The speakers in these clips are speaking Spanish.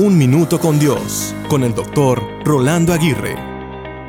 Un Minuto con Dios, con el doctor Rolando Aguirre.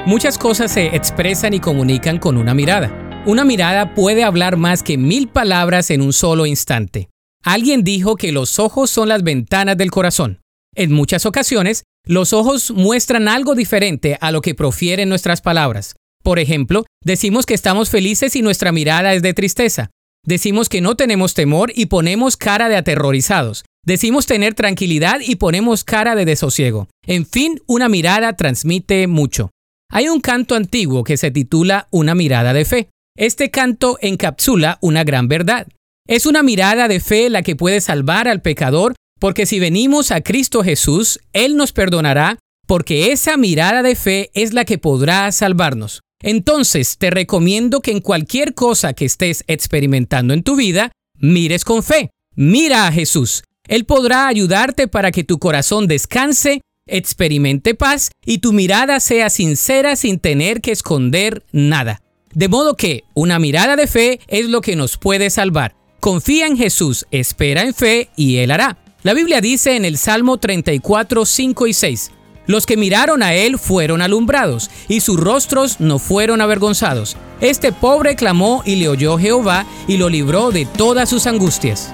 Muchas cosas se expresan y comunican con una mirada. Una mirada puede hablar más que mil palabras en un solo instante. Alguien dijo que los ojos son las ventanas del corazón. En muchas ocasiones, los ojos muestran algo diferente a lo que profieren nuestras palabras. Por ejemplo, decimos que estamos felices y nuestra mirada es de tristeza. Decimos que no tenemos temor y ponemos cara de aterrorizados. Decimos tener tranquilidad y ponemos cara de desosiego. En fin, una mirada transmite mucho. Hay un canto antiguo que se titula Una mirada de fe. Este canto encapsula una gran verdad. Es una mirada de fe la que puede salvar al pecador, porque si venimos a Cristo Jesús, Él nos perdonará, porque esa mirada de fe es la que podrá salvarnos. Entonces te recomiendo que en cualquier cosa que estés experimentando en tu vida, mires con fe. Mira a Jesús. Él podrá ayudarte para que tu corazón descanse, experimente paz y tu mirada sea sincera sin tener que esconder nada. De modo que una mirada de fe es lo que nos puede salvar. Confía en Jesús, espera en fe y Él hará. La Biblia dice en el Salmo 34, 5 y 6, Los que miraron a Él fueron alumbrados, y sus rostros no fueron avergonzados. Este pobre clamó y le oyó Jehová, y lo libró de todas sus angustias.